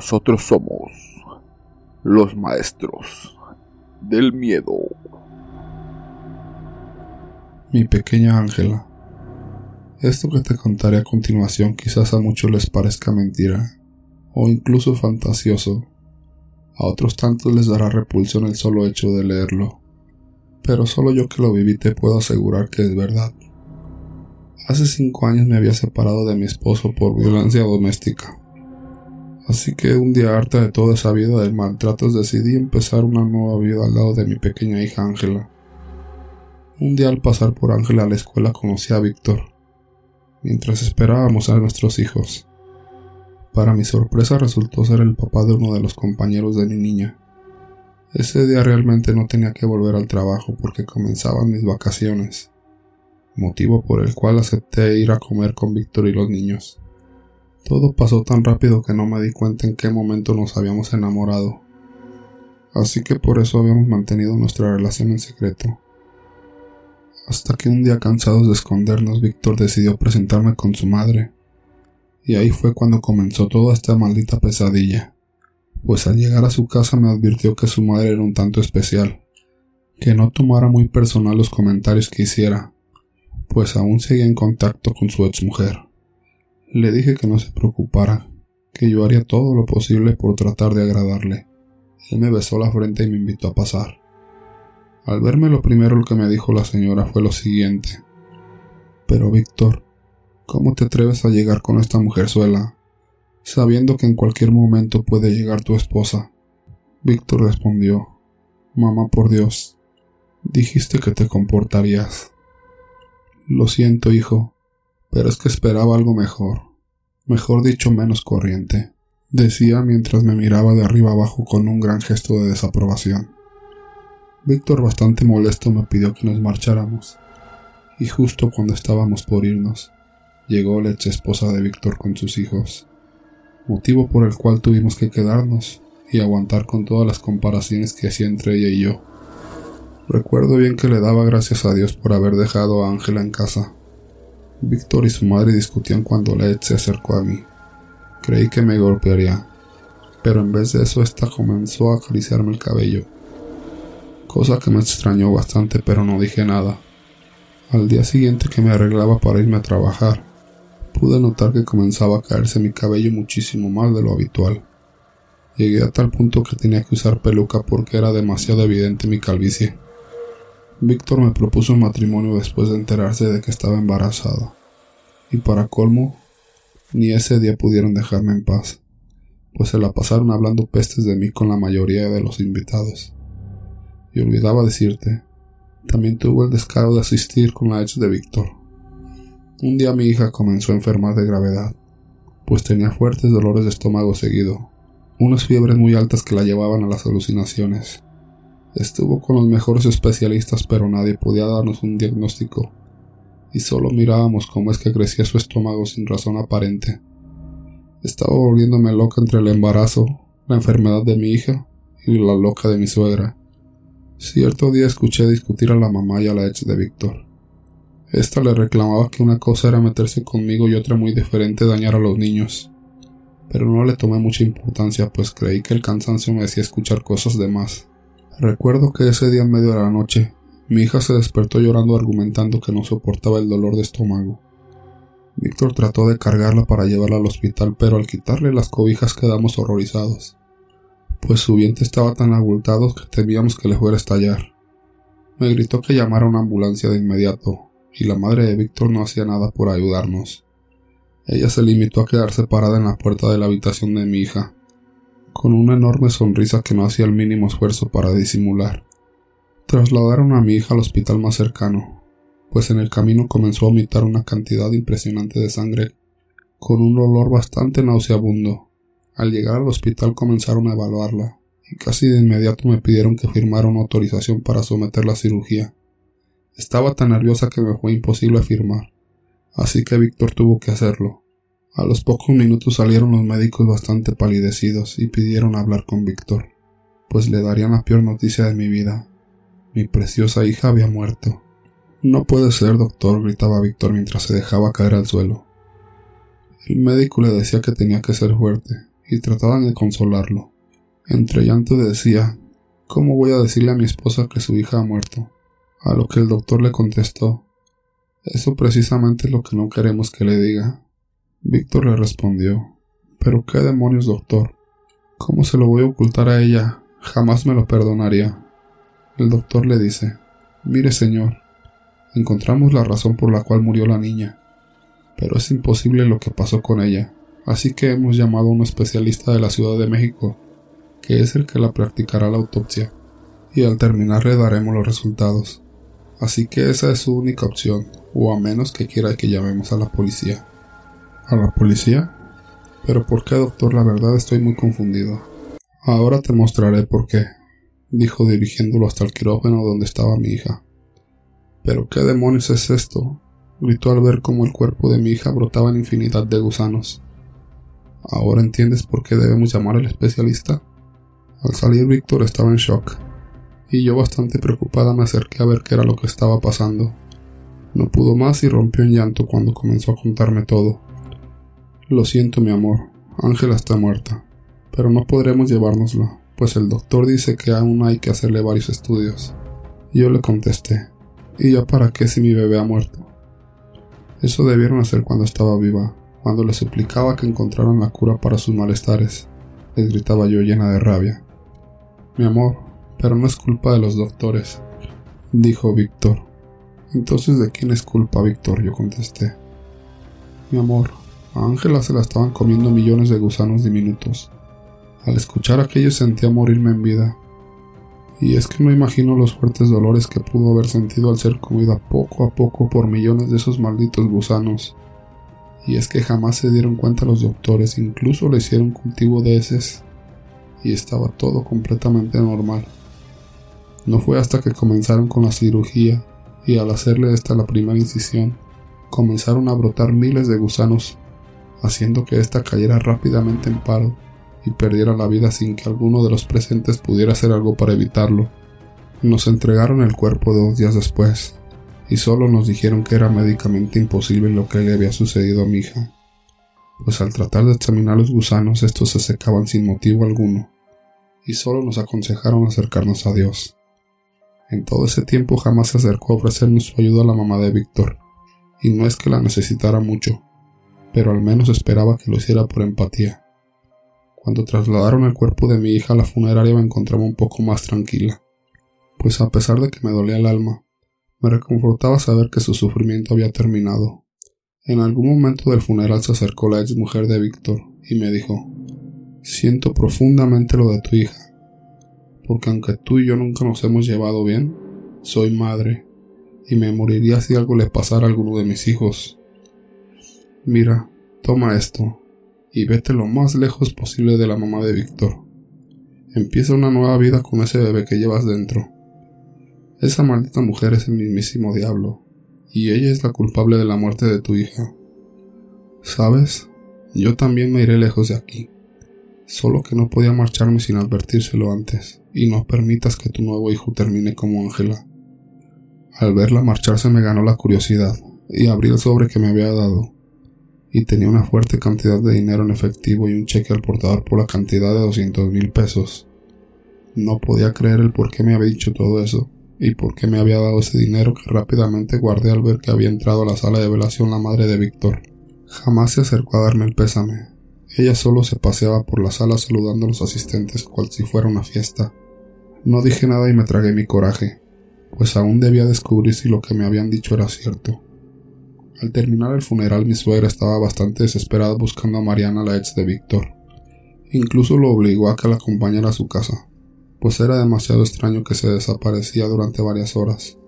nosotros somos los maestros del miedo. Mi pequeña Ángela. Esto que te contaré a continuación quizás a muchos les parezca mentira, o incluso fantasioso. A otros tantos les dará repulsión el solo hecho de leerlo. Pero solo yo que lo viví te puedo asegurar que es verdad. Hace cinco años me había separado de mi esposo por violencia doméstica. Así que un día harta de toda esa vida de maltratos decidí empezar una nueva vida al lado de mi pequeña hija Ángela. Un día al pasar por Ángela a la escuela conocí a Víctor, mientras esperábamos a nuestros hijos. Para mi sorpresa resultó ser el papá de uno de los compañeros de mi niña. Ese día realmente no tenía que volver al trabajo porque comenzaban mis vacaciones, motivo por el cual acepté ir a comer con Víctor y los niños. Todo pasó tan rápido que no me di cuenta en qué momento nos habíamos enamorado. Así que por eso habíamos mantenido nuestra relación en secreto. Hasta que un día cansados de escondernos, Víctor decidió presentarme con su madre. Y ahí fue cuando comenzó toda esta maldita pesadilla. Pues al llegar a su casa me advirtió que su madre era un tanto especial, que no tomara muy personal los comentarios que hiciera, pues aún seguía en contacto con su exmujer. Le dije que no se preocupara, que yo haría todo lo posible por tratar de agradarle. Él me besó la frente y me invitó a pasar. Al verme lo primero lo que me dijo la señora fue lo siguiente. Pero Víctor, ¿cómo te atreves a llegar con esta mujerzuela, sabiendo que en cualquier momento puede llegar tu esposa? Víctor respondió, Mamá, por Dios, dijiste que te comportarías. Lo siento, hijo, pero es que esperaba algo mejor, mejor dicho menos corriente, decía mientras me miraba de arriba abajo con un gran gesto de desaprobación. Víctor, bastante molesto, me pidió que nos marcháramos, y justo cuando estábamos por irnos, llegó la ex esposa de Víctor con sus hijos, motivo por el cual tuvimos que quedarnos y aguantar con todas las comparaciones que hacía entre ella y yo. Recuerdo bien que le daba gracias a Dios por haber dejado a Ángela en casa, Víctor y su madre discutían cuando Led se acercó a mí. Creí que me golpearía, pero en vez de eso esta comenzó a acariciarme el cabello, cosa que me extrañó bastante pero no dije nada. Al día siguiente que me arreglaba para irme a trabajar, pude notar que comenzaba a caerse mi cabello muchísimo más de lo habitual. Llegué a tal punto que tenía que usar peluca porque era demasiado evidente mi calvicie. Víctor me propuso matrimonio después de enterarse de que estaba embarazada. Y para colmo, ni ese día pudieron dejarme en paz, pues se la pasaron hablando pestes de mí con la mayoría de los invitados. Y olvidaba decirte, también tuvo el descaro de asistir con la ex de Víctor. Un día mi hija comenzó a enfermar de gravedad, pues tenía fuertes dolores de estómago seguido, unas fiebres muy altas que la llevaban a las alucinaciones Estuvo con los mejores especialistas, pero nadie podía darnos un diagnóstico, y solo mirábamos cómo es que crecía su estómago sin razón aparente. Estaba volviéndome loca entre el embarazo, la enfermedad de mi hija y la loca de mi suegra. Cierto día escuché discutir a la mamá y a la ex de Víctor. Esta le reclamaba que una cosa era meterse conmigo y otra muy diferente dañar a los niños. Pero no le tomé mucha importancia, pues creí que el cansancio me hacía escuchar cosas de más. Recuerdo que ese día en medio de la noche, mi hija se despertó llorando argumentando que no soportaba el dolor de estómago. Víctor trató de cargarla para llevarla al hospital, pero al quitarle las cobijas quedamos horrorizados, pues su vientre estaba tan abultado que temíamos que le fuera a estallar. Me gritó que llamara a una ambulancia de inmediato, y la madre de Víctor no hacía nada por ayudarnos. Ella se limitó a quedarse parada en la puerta de la habitación de mi hija, con una enorme sonrisa que no hacía el mínimo esfuerzo para disimular. Trasladaron a mi hija al hospital más cercano, pues en el camino comenzó a vomitar una cantidad impresionante de sangre, con un olor bastante nauseabundo. Al llegar al hospital comenzaron a evaluarla, y casi de inmediato me pidieron que firmara una autorización para someterla a cirugía. Estaba tan nerviosa que me fue imposible firmar, así que Víctor tuvo que hacerlo. A los pocos minutos salieron los médicos bastante palidecidos y pidieron hablar con Víctor, pues le darían la peor noticia de mi vida. Mi preciosa hija había muerto. No puede ser, doctor, gritaba Víctor mientras se dejaba caer al suelo. El médico le decía que tenía que ser fuerte y trataban de consolarlo. Entre llanto decía ¿Cómo voy a decirle a mi esposa que su hija ha muerto? A lo que el doctor le contestó Eso precisamente es lo que no queremos que le diga. Víctor le respondió Pero qué demonios, doctor. ¿Cómo se lo voy a ocultar a ella? Jamás me lo perdonaría. El doctor le dice Mire, señor, encontramos la razón por la cual murió la niña, pero es imposible lo que pasó con ella, así que hemos llamado a un especialista de la Ciudad de México, que es el que la practicará la autopsia, y al terminar le daremos los resultados. Así que esa es su única opción, o a menos que quiera que llamemos a la policía. ¿A la policía? Pero ¿por qué, doctor? La verdad estoy muy confundido. Ahora te mostraré por qué dijo dirigiéndolo hasta el quirófano donde estaba mi hija. ¿Pero qué demonios es esto? gritó al ver cómo el cuerpo de mi hija brotaba en infinidad de gusanos. ¿Ahora entiendes por qué debemos llamar al especialista? Al salir Víctor estaba en shock, y yo bastante preocupada me acerqué a ver qué era lo que estaba pasando. No pudo más y rompió en llanto cuando comenzó a contarme todo. Lo siento, mi amor, Ángela está muerta, pero no podremos llevárnosla pues el doctor dice que aún hay que hacerle varios estudios. Yo le contesté, ¿y ya para qué si mi bebé ha muerto? Eso debieron hacer cuando estaba viva, cuando le suplicaba que encontraran la cura para sus malestares. Les gritaba yo llena de rabia. Mi amor, pero no es culpa de los doctores, dijo Víctor. Entonces, ¿de quién es culpa, Víctor? Yo contesté. Mi amor, a Ángela se la estaban comiendo millones de gusanos diminutos. Al escuchar aquello sentía morirme en vida. Y es que no imagino los fuertes dolores que pudo haber sentido al ser comida poco a poco por millones de esos malditos gusanos. Y es que jamás se dieron cuenta los doctores, incluso le hicieron cultivo de heces. Y estaba todo completamente normal. No fue hasta que comenzaron con la cirugía y al hacerle esta la primera incisión, comenzaron a brotar miles de gusanos, haciendo que ésta cayera rápidamente en paro y perdiera la vida sin que alguno de los presentes pudiera hacer algo para evitarlo. Nos entregaron el cuerpo dos días después, y solo nos dijeron que era médicamente imposible lo que le había sucedido a mi hija, pues al tratar de examinar los gusanos estos se secaban sin motivo alguno, y solo nos aconsejaron acercarnos a Dios. En todo ese tiempo jamás se acercó a ofrecernos su ayuda a la mamá de Víctor, y no es que la necesitara mucho, pero al menos esperaba que lo hiciera por empatía. Cuando trasladaron el cuerpo de mi hija a la funeraria me encontraba un poco más tranquila, pues a pesar de que me dolía el alma, me reconfortaba saber que su sufrimiento había terminado. En algún momento del funeral se acercó la ex mujer de Víctor y me dijo Siento profundamente lo de tu hija, porque aunque tú y yo nunca nos hemos llevado bien, soy madre, y me moriría si algo le pasara a alguno de mis hijos. Mira, toma esto, y vete lo más lejos posible de la mamá de Víctor. Empieza una nueva vida con ese bebé que llevas dentro. Esa maldita mujer es el mismísimo diablo, y ella es la culpable de la muerte de tu hija. ¿Sabes? Yo también me iré lejos de aquí, solo que no podía marcharme sin advertírselo antes, y no permitas que tu nuevo hijo termine como Ángela. Al verla marcharse me ganó la curiosidad, y abrí el sobre que me había dado y tenía una fuerte cantidad de dinero en efectivo y un cheque al portador por la cantidad de doscientos mil pesos. No podía creer el por qué me había dicho todo eso y por qué me había dado ese dinero que rápidamente guardé al ver que había entrado a la sala de velación la madre de Víctor. Jamás se acercó a darme el pésame. Ella solo se paseaba por la sala saludando a los asistentes cual si fuera una fiesta. No dije nada y me tragué mi coraje, pues aún debía descubrir si lo que me habían dicho era cierto. Al terminar el funeral mi suegra estaba bastante desesperada buscando a Mariana, la ex de Víctor. Incluso lo obligó a que la acompañara a su casa, pues era demasiado extraño que se desaparecía durante varias horas.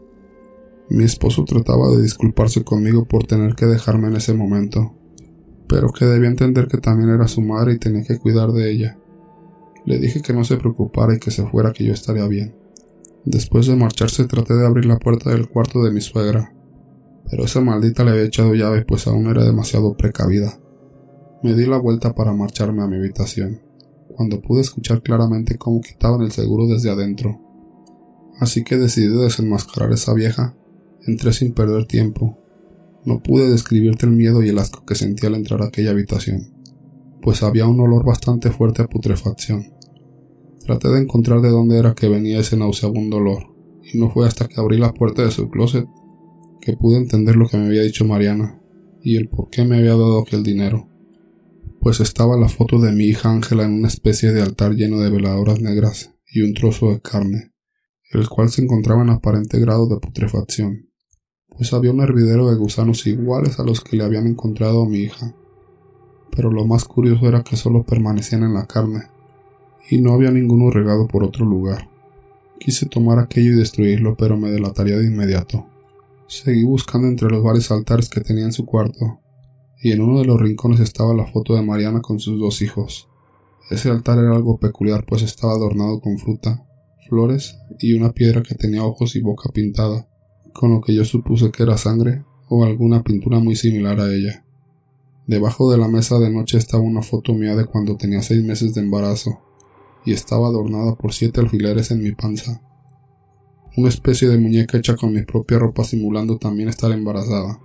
Mi esposo trataba de disculparse conmigo por tener que dejarme en ese momento, pero que debía entender que también era su madre y tenía que cuidar de ella. Le dije que no se preocupara y que se fuera que yo estaría bien. Después de marcharse traté de abrir la puerta del cuarto de mi suegra, pero esa maldita le había echado llave pues aún era demasiado precavida. Me di la vuelta para marcharme a mi habitación, cuando pude escuchar claramente cómo quitaban el seguro desde adentro. Así que decidí desenmascarar a esa vieja. Entré sin perder tiempo. No pude describirte el miedo y el asco que sentí al entrar a aquella habitación. pues había un olor bastante fuerte a putrefacción. Traté de encontrar de dónde era que venía ese nauseabundo olor, y no fue hasta que abrí la puerta de su closet que pude entender lo que me había dicho Mariana y el por qué me había dado aquel dinero. Pues estaba la foto de mi hija Ángela en una especie de altar lleno de veladoras negras y un trozo de carne, el cual se encontraba en aparente grado de putrefacción, pues había un hervidero de gusanos iguales a los que le habían encontrado a mi hija. Pero lo más curioso era que solo permanecían en la carne, y no había ninguno regado por otro lugar. Quise tomar aquello y destruirlo, pero me delataría de inmediato. Seguí buscando entre los varios altares que tenía en su cuarto, y en uno de los rincones estaba la foto de Mariana con sus dos hijos. Ese altar era algo peculiar, pues estaba adornado con fruta, flores y una piedra que tenía ojos y boca pintada, con lo que yo supuse que era sangre o alguna pintura muy similar a ella. Debajo de la mesa de noche estaba una foto mía de cuando tenía seis meses de embarazo, y estaba adornada por siete alfileres en mi panza. Una especie de muñeca hecha con mi propia ropa simulando también estar embarazada.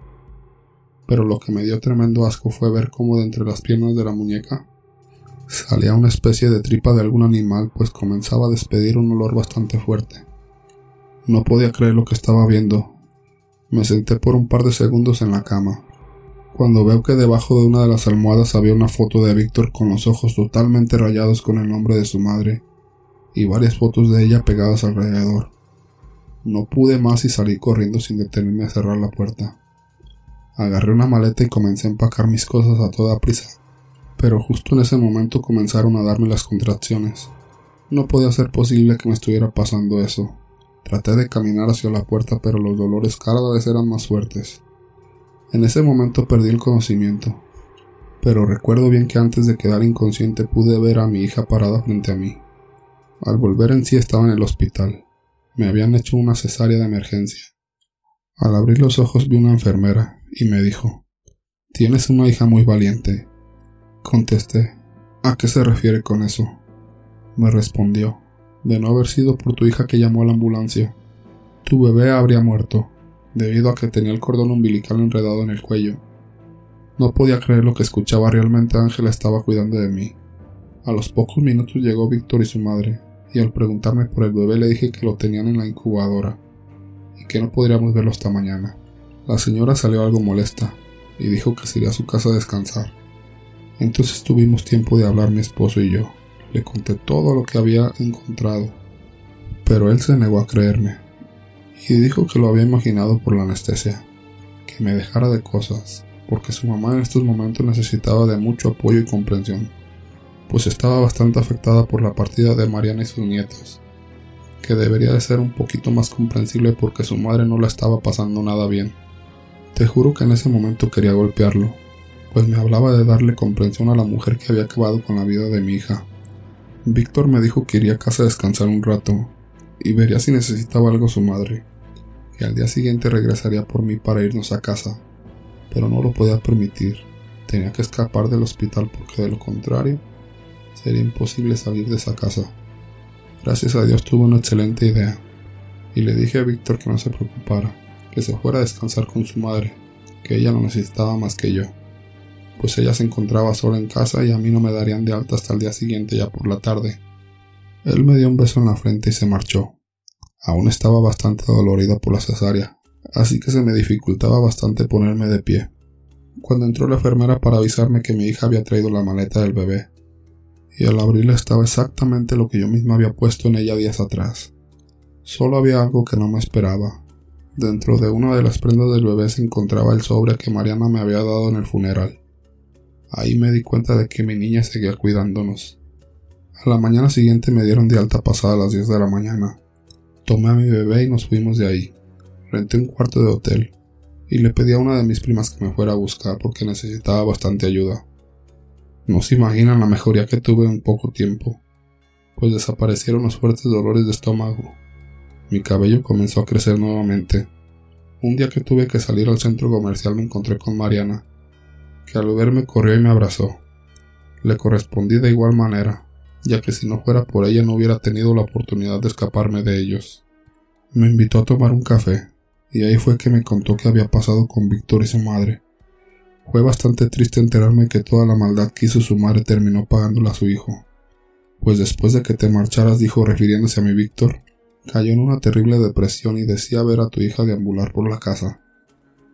Pero lo que me dio tremendo asco fue ver cómo de entre las piernas de la muñeca salía una especie de tripa de algún animal, pues comenzaba a despedir un olor bastante fuerte. No podía creer lo que estaba viendo. Me senté por un par de segundos en la cama, cuando veo que debajo de una de las almohadas había una foto de Víctor con los ojos totalmente rayados con el nombre de su madre, y varias fotos de ella pegadas alrededor. No pude más y salí corriendo sin detenerme a cerrar la puerta. Agarré una maleta y comencé a empacar mis cosas a toda prisa, pero justo en ese momento comenzaron a darme las contracciones. No podía ser posible que me estuviera pasando eso. Traté de caminar hacia la puerta, pero los dolores cada vez eran más fuertes. En ese momento perdí el conocimiento, pero recuerdo bien que antes de quedar inconsciente pude ver a mi hija parada frente a mí. Al volver en sí estaba en el hospital. Me habían hecho una cesárea de emergencia. Al abrir los ojos vi una enfermera y me dijo, Tienes una hija muy valiente. Contesté, ¿a qué se refiere con eso? Me respondió, de no haber sido por tu hija que llamó a la ambulancia. Tu bebé habría muerto debido a que tenía el cordón umbilical enredado en el cuello. No podía creer lo que escuchaba, realmente Ángela estaba cuidando de mí. A los pocos minutos llegó Víctor y su madre, y al preguntarme por el bebé le dije que lo tenían en la incubadora, y que no podríamos verlo hasta mañana. La señora salió algo molesta, y dijo que se iría a su casa a descansar. Entonces tuvimos tiempo de hablar mi esposo y yo. Le conté todo lo que había encontrado, pero él se negó a creerme y dijo que lo había imaginado por la anestesia, que me dejara de cosas, porque su mamá en estos momentos necesitaba de mucho apoyo y comprensión, pues estaba bastante afectada por la partida de Mariana y sus nietos, que debería de ser un poquito más comprensible porque su madre no la estaba pasando nada bien. Te juro que en ese momento quería golpearlo, pues me hablaba de darle comprensión a la mujer que había acabado con la vida de mi hija. Víctor me dijo que iría a casa a descansar un rato y vería si necesitaba algo su madre y al día siguiente regresaría por mí para irnos a casa, pero no lo podía permitir. Tenía que escapar del hospital porque de lo contrario sería imposible salir de esa casa. Gracias a Dios tuve una excelente idea y le dije a Víctor que no se preocupara, que se fuera a descansar con su madre, que ella no necesitaba más que yo, pues ella se encontraba sola en casa y a mí no me darían de alta hasta el día siguiente ya por la tarde. Él me dio un beso en la frente y se marchó. Aún estaba bastante dolorida por la cesárea, así que se me dificultaba bastante ponerme de pie. Cuando entró la enfermera para avisarme que mi hija había traído la maleta del bebé, y al abrirla estaba exactamente lo que yo misma había puesto en ella días atrás. Solo había algo que no me esperaba. Dentro de una de las prendas del bebé se encontraba el sobre que Mariana me había dado en el funeral. Ahí me di cuenta de que mi niña seguía cuidándonos. A la mañana siguiente me dieron de alta pasada las 10 de la mañana. Tomé a mi bebé y nos fuimos de ahí. Renté un cuarto de hotel y le pedí a una de mis primas que me fuera a buscar porque necesitaba bastante ayuda. No se imaginan la mejoría que tuve en poco tiempo, pues desaparecieron los fuertes dolores de estómago. Mi cabello comenzó a crecer nuevamente. Un día que tuve que salir al centro comercial me encontré con Mariana, que al verme corrió y me abrazó. Le correspondí de igual manera, ya que si no fuera por ella no hubiera tenido la oportunidad de escaparme de ellos. Me invitó a tomar un café, y ahí fue que me contó qué había pasado con Víctor y su madre. Fue bastante triste enterarme que toda la maldad que hizo su madre terminó pagándola a su hijo. Pues después de que te marcharas, dijo refiriéndose a mi Víctor, cayó en una terrible depresión y decía ver a tu hija deambular por la casa.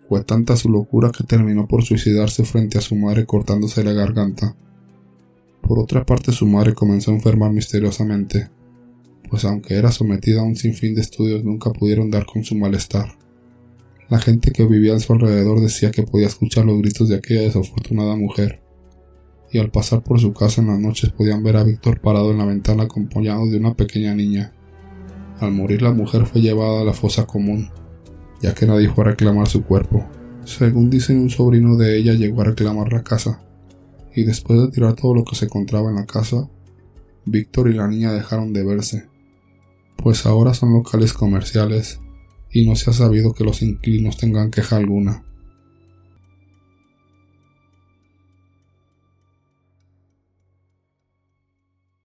Fue tanta su locura que terminó por suicidarse frente a su madre cortándose la garganta. Por otra parte, su madre comenzó a enfermar misteriosamente, pues aunque era sometida a un sinfín de estudios nunca pudieron dar con su malestar. La gente que vivía a su alrededor decía que podía escuchar los gritos de aquella desafortunada mujer, y al pasar por su casa en las noches podían ver a Víctor parado en la ventana acompañado de una pequeña niña. Al morir la mujer fue llevada a la fosa común, ya que nadie fue a reclamar su cuerpo. Según dicen un sobrino de ella llegó a reclamar la casa, y después de tirar todo lo que se encontraba en la casa, Víctor y la niña dejaron de verse, pues ahora son locales comerciales y no se ha sabido que los inquilinos tengan queja alguna.